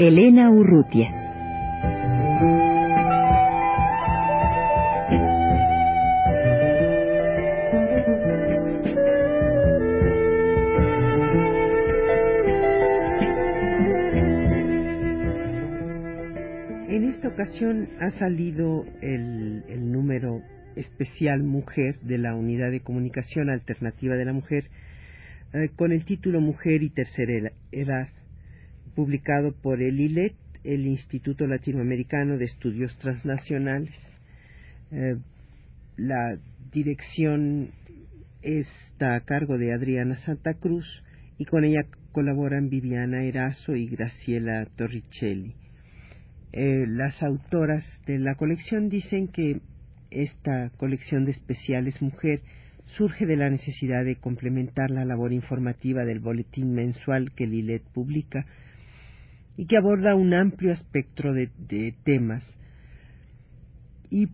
Elena Urrutia. En esta ocasión ha salido el, el número especial Mujer de la Unidad de Comunicación Alternativa de la Mujer eh, con el título Mujer y Tercera Edad publicado por el ILET, el Instituto Latinoamericano de Estudios Transnacionales. Eh, la dirección está a cargo de Adriana Santa Cruz y con ella colaboran Viviana Erazo y Graciela Torricelli. Eh, las autoras de la colección dicen que esta colección de especiales mujer surge de la necesidad de complementar la labor informativa del boletín mensual que el ILET publica y que aborda un amplio espectro de, temas y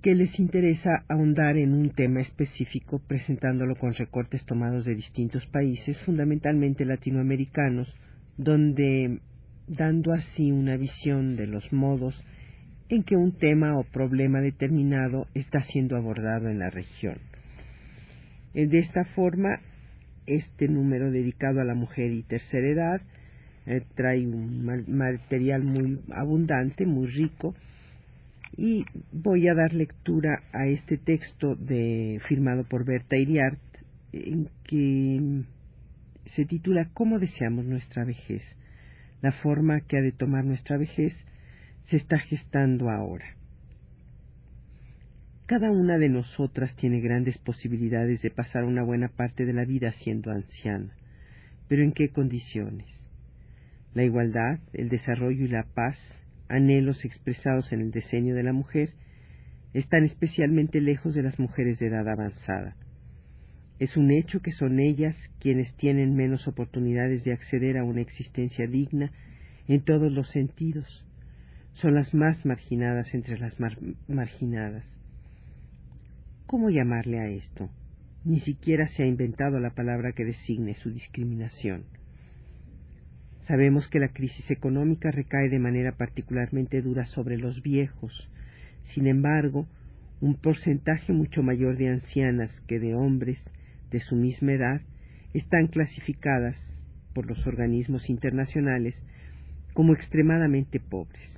que les interesa ahondar en un tema específico presentándolo con recortes tomados de distintos países, fundamentalmente latinoamericanos, donde dando así una visión de los modos en que un tema o problema determinado está siendo abordado en la región. Eh, de esta forma, este número dedicado a la mujer y tercera edad eh, trae un material muy abundante, muy rico, y voy a dar lectura a este texto de, firmado por Berta Iriart, en que se titula ¿Cómo deseamos nuestra vejez? La forma que ha de tomar nuestra vejez se está gestando ahora. Cada una de nosotras tiene grandes posibilidades de pasar una buena parte de la vida siendo anciana, pero ¿en qué condiciones? La igualdad, el desarrollo y la paz, anhelos expresados en el diseño de la mujer, están especialmente lejos de las mujeres de edad avanzada. Es un hecho que son ellas quienes tienen menos oportunidades de acceder a una existencia digna en todos los sentidos. Son las más marginadas entre las marginadas. ¿Cómo llamarle a esto? Ni siquiera se ha inventado la palabra que designe su discriminación. Sabemos que la crisis económica recae de manera particularmente dura sobre los viejos. Sin embargo, un porcentaje mucho mayor de ancianas que de hombres de su misma edad están clasificadas por los organismos internacionales como extremadamente pobres.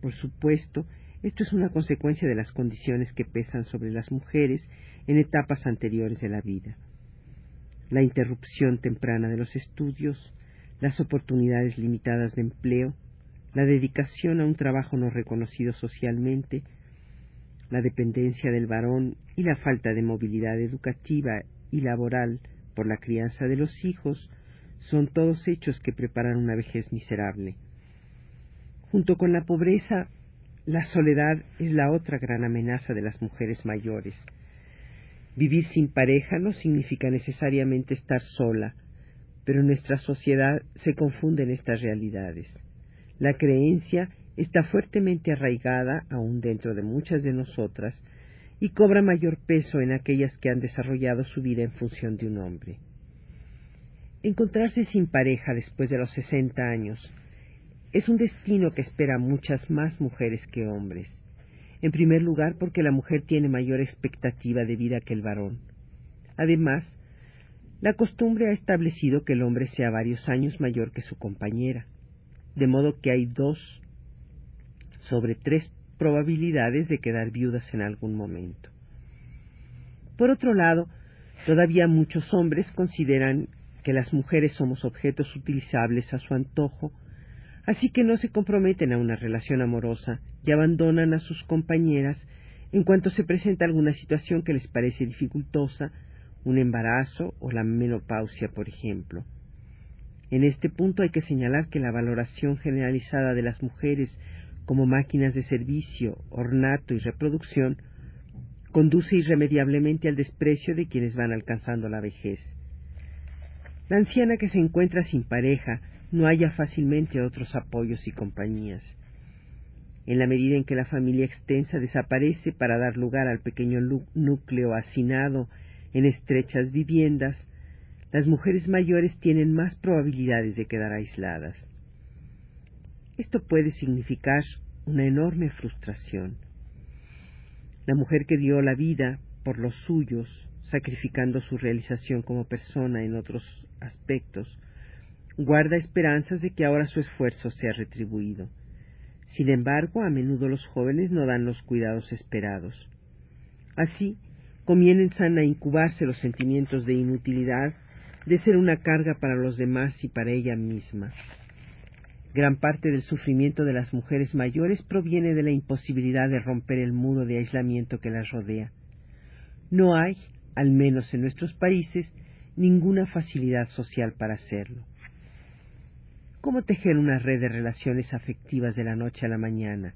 Por supuesto, esto es una consecuencia de las condiciones que pesan sobre las mujeres en etapas anteriores de la vida. La interrupción temprana de los estudios, las oportunidades limitadas de empleo, la dedicación a un trabajo no reconocido socialmente, la dependencia del varón y la falta de movilidad educativa y laboral por la crianza de los hijos son todos hechos que preparan una vejez miserable. Junto con la pobreza, la soledad es la otra gran amenaza de las mujeres mayores. Vivir sin pareja no significa necesariamente estar sola, pero en nuestra sociedad se confunden estas realidades. La creencia está fuertemente arraigada aún dentro de muchas de nosotras y cobra mayor peso en aquellas que han desarrollado su vida en función de un hombre. Encontrarse sin pareja después de los sesenta años es un destino que espera a muchas más mujeres que hombres. En primer lugar, porque la mujer tiene mayor expectativa de vida que el varón. Además, la costumbre ha establecido que el hombre sea varios años mayor que su compañera, de modo que hay dos sobre tres probabilidades de quedar viudas en algún momento. Por otro lado, todavía muchos hombres consideran que las mujeres somos objetos utilizables a su antojo, así que no se comprometen a una relación amorosa y abandonan a sus compañeras en cuanto se presenta alguna situación que les parece dificultosa un embarazo o la menopausia, por ejemplo. En este punto hay que señalar que la valoración generalizada de las mujeres como máquinas de servicio, ornato y reproducción conduce irremediablemente al desprecio de quienes van alcanzando la vejez. La anciana que se encuentra sin pareja no halla fácilmente otros apoyos y compañías. En la medida en que la familia extensa desaparece para dar lugar al pequeño núcleo hacinado en estrechas viviendas, las mujeres mayores tienen más probabilidades de quedar aisladas. Esto puede significar una enorme frustración. La mujer que dio la vida por los suyos, sacrificando su realización como persona en otros aspectos, guarda esperanzas de que ahora su esfuerzo sea retribuido. Sin embargo, a menudo los jóvenes no dan los cuidados esperados. Así, comienzan a incubarse los sentimientos de inutilidad, de ser una carga para los demás y para ella misma. Gran parte del sufrimiento de las mujeres mayores proviene de la imposibilidad de romper el muro de aislamiento que las rodea. No hay, al menos en nuestros países, ninguna facilidad social para hacerlo. ¿Cómo tejer una red de relaciones afectivas de la noche a la mañana?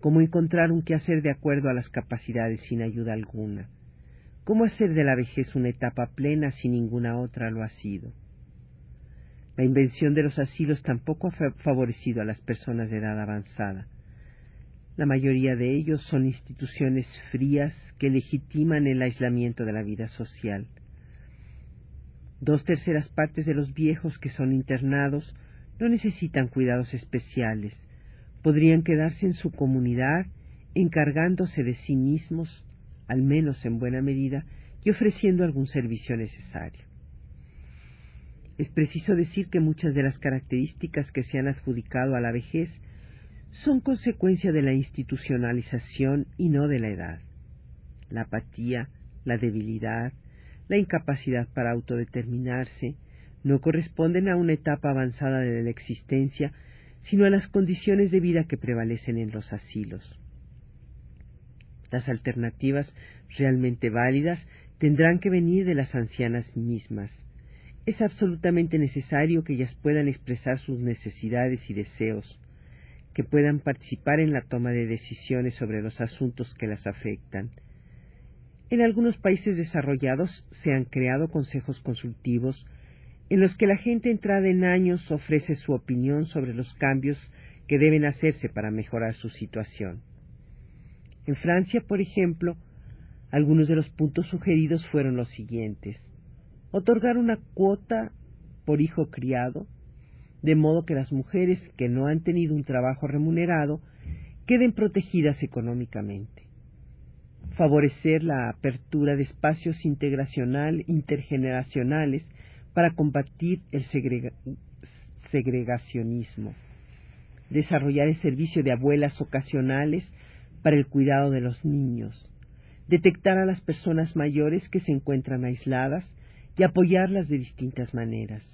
¿Cómo encontrar un quehacer de acuerdo a las capacidades sin ayuda alguna? ¿Cómo hacer de la vejez una etapa plena si ninguna otra lo ha sido? La invención de los asilos tampoco ha favorecido a las personas de edad avanzada. La mayoría de ellos son instituciones frías que legitiman el aislamiento de la vida social. Dos terceras partes de los viejos que son internados no necesitan cuidados especiales. Podrían quedarse en su comunidad encargándose de sí mismos, al menos en buena medida, y ofreciendo algún servicio necesario. Es preciso decir que muchas de las características que se han adjudicado a la vejez son consecuencia de la institucionalización y no de la edad. La apatía, la debilidad, la incapacidad para autodeterminarse, no corresponden a una etapa avanzada de la existencia, sino a las condiciones de vida que prevalecen en los asilos. Las alternativas realmente válidas tendrán que venir de las ancianas mismas. Es absolutamente necesario que ellas puedan expresar sus necesidades y deseos, que puedan participar en la toma de decisiones sobre los asuntos que las afectan. En algunos países desarrollados se han creado consejos consultivos en los que la gente entrada en años ofrece su opinión sobre los cambios que deben hacerse para mejorar su situación. En Francia, por ejemplo, algunos de los puntos sugeridos fueron los siguientes. Otorgar una cuota por hijo criado, de modo que las mujeres que no han tenido un trabajo remunerado queden protegidas económicamente. Favorecer la apertura de espacios integracional intergeneracionales para combatir el segregacionismo, desarrollar el servicio de abuelas ocasionales para el cuidado de los niños, detectar a las personas mayores que se encuentran aisladas y apoyarlas de distintas maneras,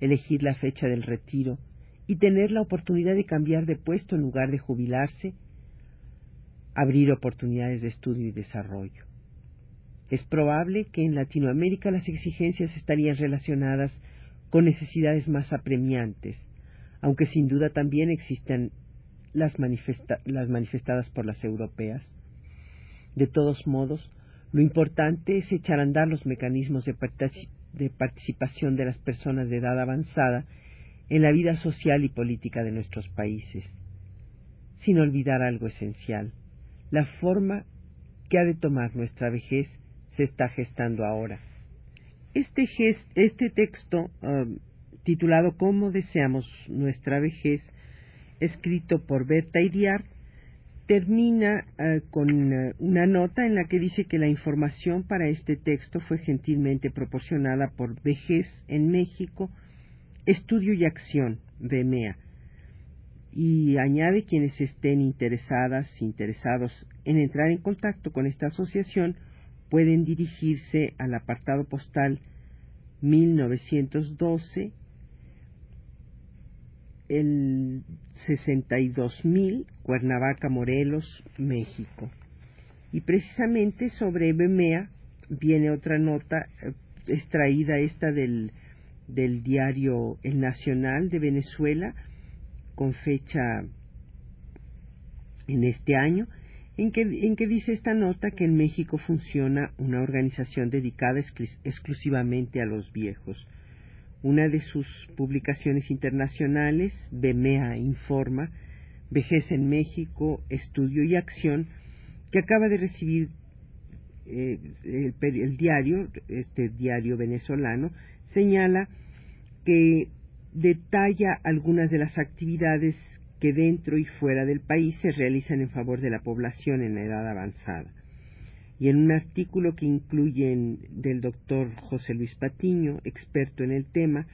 elegir la fecha del retiro y tener la oportunidad de cambiar de puesto en lugar de jubilarse, abrir oportunidades de estudio y desarrollo. Es probable que en Latinoamérica las exigencias estarían relacionadas con necesidades más apremiantes, aunque sin duda también existen las, manifestadas por las europeas. De todos modos, lo importante es echar a andar los mecanismos de, de participación de las personas de edad avanzada en la vida social y política de nuestros países, sin olvidar algo esencial, la forma que ha de tomar nuestra vejez se está gestando ahora. Este, este texto, um, titulado Cómo deseamos nuestra vejez, escrito por Berta Iriar, termina uh, con uh, una nota en la que dice que la información para este texto fue gentilmente proporcionada por Vejez en México, Estudio y Acción, VMEA, y añade quienes estén interesadas, interesados en entrar en contacto con esta asociación, pueden dirigirse al apartado postal 1912, el 62.000, Cuernavaca, Morelos, México. Y precisamente sobre BMEA viene otra nota eh, extraída esta del del diario El Nacional de Venezuela, con fecha en este año, en que, en que, dice esta nota que en México funciona una organización dedicada exclusivamente a los viejos. Una de sus publicaciones internacionales, BEMEA Informa, Vejez en México, Estudio y Acción, que acaba de recibir eh, el, diario, este diario venezolano, señala que detalla algunas de las actividades que dentro y fuera del país se realizan en favor de la población en la edad avanzada. Y en un artículo que incluye del doctor José Luis Patiño, experto en el tema,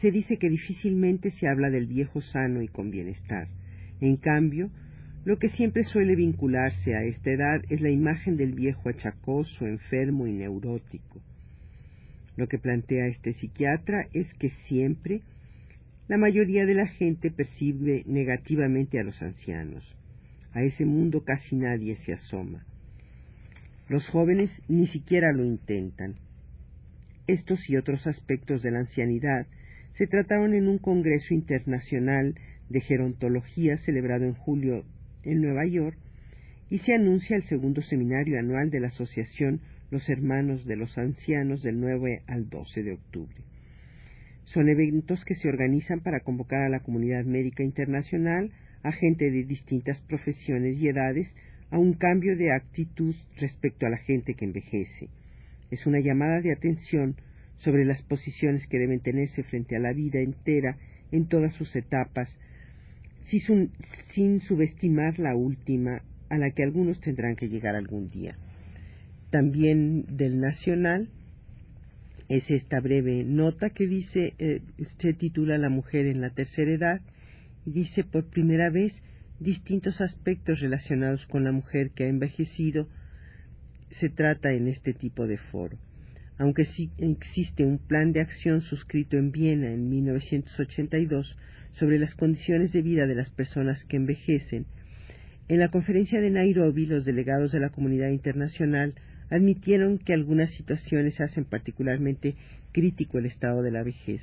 se dice que difícilmente se habla del viejo sano y con bienestar. En cambio, lo que siempre suele vincularse a esta edad es la imagen del viejo achacoso, enfermo y neurótico. Lo que plantea este psiquiatra es que siempre la mayoría de la gente percibe negativamente a los ancianos. A ese mundo casi nadie se asoma. Los jóvenes ni siquiera lo intentan. Estos y otros aspectos de la ancianidad se trataron en un Congreso Internacional de Gerontología celebrado en julio en Nueva York y se anuncia el segundo seminario anual de la Asociación Los Hermanos de los Ancianos del 9 al 12 de octubre. Son eventos que se organizan para convocar a la comunidad médica internacional, a gente de distintas profesiones y edades, a un cambio de actitud respecto a la gente que envejece. Es una llamada de atención sobre las posiciones que deben tenerse frente a la vida entera en todas sus etapas, sin subestimar la última a la que algunos tendrán que llegar algún día. También del Nacional es esta breve nota que dice, eh, se titula La mujer en la tercera edad y dice por primera vez distintos aspectos relacionados con la mujer que ha envejecido se trata en este tipo de foro. Aunque sí existe un plan de acción suscrito en Viena en 1982, sobre las condiciones de vida de las personas que envejecen, en la conferencia de Nairobi los delegados de la comunidad internacional admitieron que algunas situaciones hacen particularmente crítico el estado de la vejez.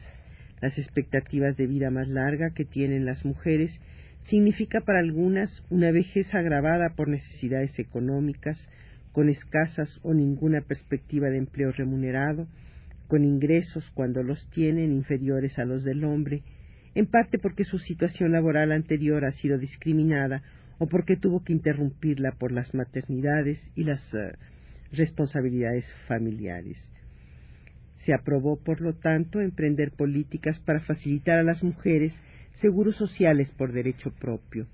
Las expectativas de vida más larga que tienen las mujeres significa para algunas una vejez agravada por necesidades económicas, con escasas o ninguna perspectiva de empleo remunerado, con ingresos cuando los tienen inferiores a los del hombre, en parte porque su situación laboral anterior ha sido discriminada o porque tuvo que interrumpirla por las maternidades y las eh, responsabilidades familiares. Se aprobó, por lo tanto, emprender políticas para facilitar a las mujeres seguros sociales por derecho propio.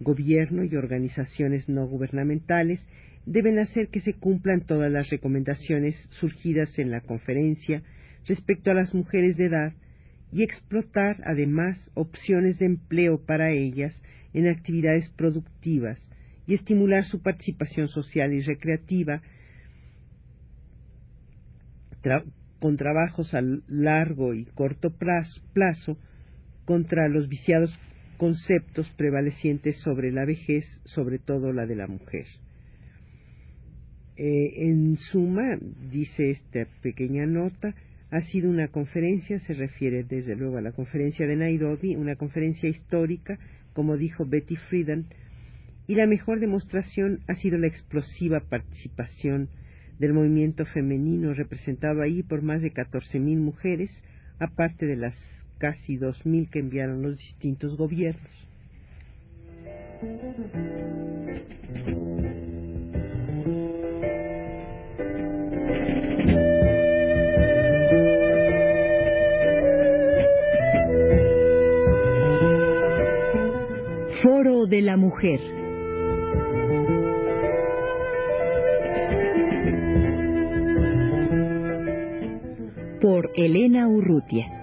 Gobierno y organizaciones no gubernamentales deben hacer que se cumplan todas las recomendaciones surgidas en la conferencia respecto a las mujeres de edad y explotar además opciones de empleo para ellas en actividades productivas y estimular su participación social y recreativa con trabajos a largo y corto plazo, contra los viciados conceptos prevalecientes sobre la vejez, sobre todo la de la mujer. Eh, en suma, dice esta pequeña nota, ha sido una conferencia, se refiere desde luego a la conferencia de Nairobi, una conferencia histórica, como dijo Betty Friedan, y la mejor demostración ha sido la explosiva participación del movimiento femenino representado ahí por más de 14.000 mujeres, aparte de las casi 2.000 que enviaron los distintos gobiernos. de la Mujer. Por Elena Urrutia.